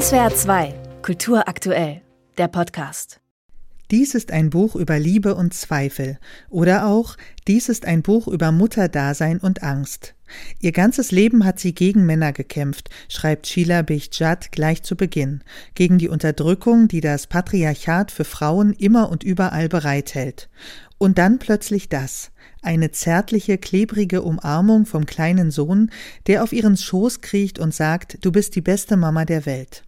SWR 2, Kultur aktuell, der Podcast. Dies ist ein Buch über Liebe und Zweifel oder auch Dies ist ein Buch über Mutterdasein und Angst. Ihr ganzes Leben hat sie gegen Männer gekämpft, schreibt Sheila Bichjat gleich zu Beginn, gegen die Unterdrückung, die das Patriarchat für Frauen immer und überall bereithält. Und dann plötzlich das, eine zärtliche, klebrige Umarmung vom kleinen Sohn, der auf ihren Schoß kriecht und sagt, du bist die beste Mama der Welt.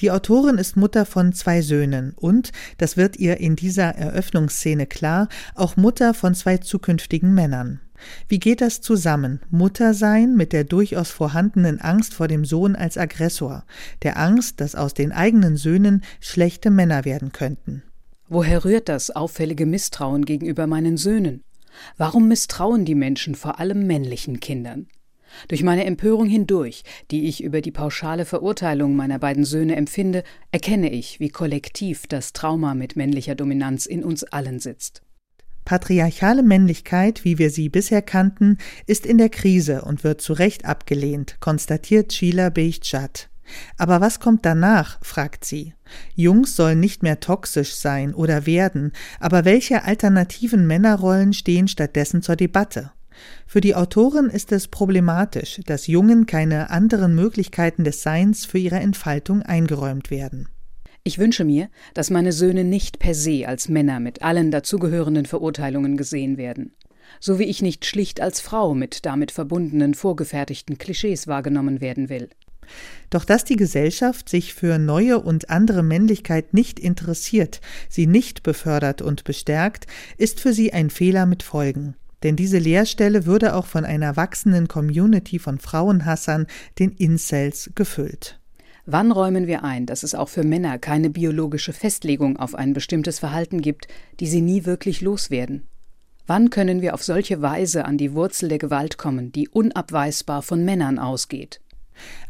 Die Autorin ist Mutter von zwei Söhnen und, das wird ihr in dieser Eröffnungsszene klar, auch Mutter von zwei zukünftigen Männern. Wie geht das zusammen? Mutter sein mit der durchaus vorhandenen Angst vor dem Sohn als Aggressor, der Angst, dass aus den eigenen Söhnen schlechte Männer werden könnten. Woher rührt das auffällige Misstrauen gegenüber meinen Söhnen? Warum misstrauen die Menschen vor allem männlichen Kindern? Durch meine Empörung hindurch, die ich über die pauschale Verurteilung meiner beiden Söhne empfinde, erkenne ich, wie kollektiv das Trauma mit männlicher Dominanz in uns allen sitzt. Patriarchale Männlichkeit, wie wir sie bisher kannten, ist in der Krise und wird zu Recht abgelehnt, konstatiert Sheila Beichtschat. Aber was kommt danach? fragt sie. Jungs sollen nicht mehr toxisch sein oder werden, aber welche alternativen Männerrollen stehen stattdessen zur Debatte? Für die Autorin ist es problematisch, dass Jungen keine anderen Möglichkeiten des Seins für ihre Entfaltung eingeräumt werden. Ich wünsche mir, dass meine Söhne nicht per se als Männer mit allen dazugehörenden Verurteilungen gesehen werden, so wie ich nicht schlicht als Frau mit damit verbundenen vorgefertigten Klischees wahrgenommen werden will. Doch dass die Gesellschaft sich für neue und andere Männlichkeit nicht interessiert, sie nicht befördert und bestärkt, ist für sie ein Fehler mit Folgen. Denn diese Lehrstelle würde auch von einer wachsenden Community von Frauenhassern, den Incels, gefüllt. Wann räumen wir ein, dass es auch für Männer keine biologische Festlegung auf ein bestimmtes Verhalten gibt, die sie nie wirklich loswerden? Wann können wir auf solche Weise an die Wurzel der Gewalt kommen, die unabweisbar von Männern ausgeht?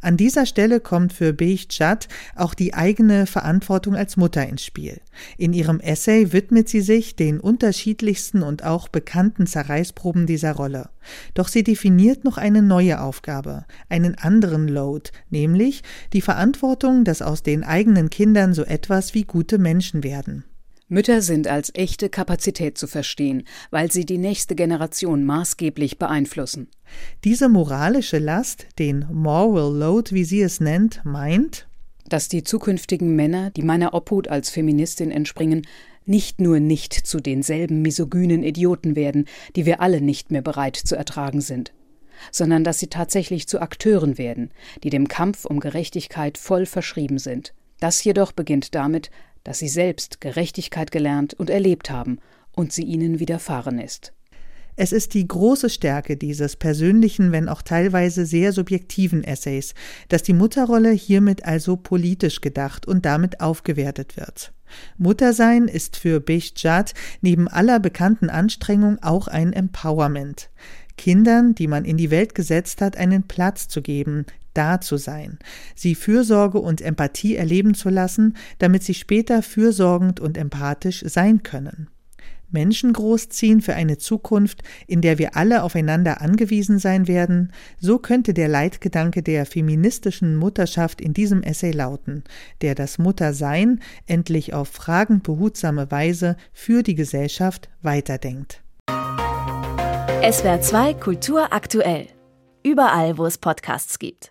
An dieser Stelle kommt für Beichat auch die eigene Verantwortung als Mutter ins Spiel. In ihrem Essay widmet sie sich den unterschiedlichsten und auch bekannten Zerreißproben dieser Rolle. Doch sie definiert noch eine neue Aufgabe, einen anderen Load, nämlich die Verantwortung, dass aus den eigenen Kindern so etwas wie gute Menschen werden. Mütter sind als echte Kapazität zu verstehen, weil sie die nächste Generation maßgeblich beeinflussen. Diese moralische Last, den Moral Load, wie sie es nennt, meint, dass die zukünftigen Männer, die meiner Obhut als Feministin entspringen, nicht nur nicht zu denselben misogynen Idioten werden, die wir alle nicht mehr bereit zu ertragen sind, sondern dass sie tatsächlich zu Akteuren werden, die dem Kampf um Gerechtigkeit voll verschrieben sind. Das jedoch beginnt damit, dass sie selbst Gerechtigkeit gelernt und erlebt haben und sie ihnen widerfahren ist. Es ist die große Stärke dieses persönlichen, wenn auch teilweise sehr subjektiven Essays, dass die Mutterrolle hiermit also politisch gedacht und damit aufgewertet wird. Muttersein ist für Behjat neben aller bekannten Anstrengung auch ein Empowerment. Kindern, die man in die Welt gesetzt hat, einen Platz zu geben, da zu sein, sie Fürsorge und Empathie erleben zu lassen, damit sie später fürsorgend und empathisch sein können. Menschen großziehen für eine Zukunft, in der wir alle aufeinander angewiesen sein werden, so könnte der Leitgedanke der feministischen Mutterschaft in diesem Essay lauten, der das Muttersein endlich auf fragend behutsame Weise für die Gesellschaft weiterdenkt. SWR 2 Kultur aktuell. Überall, wo es Podcasts gibt.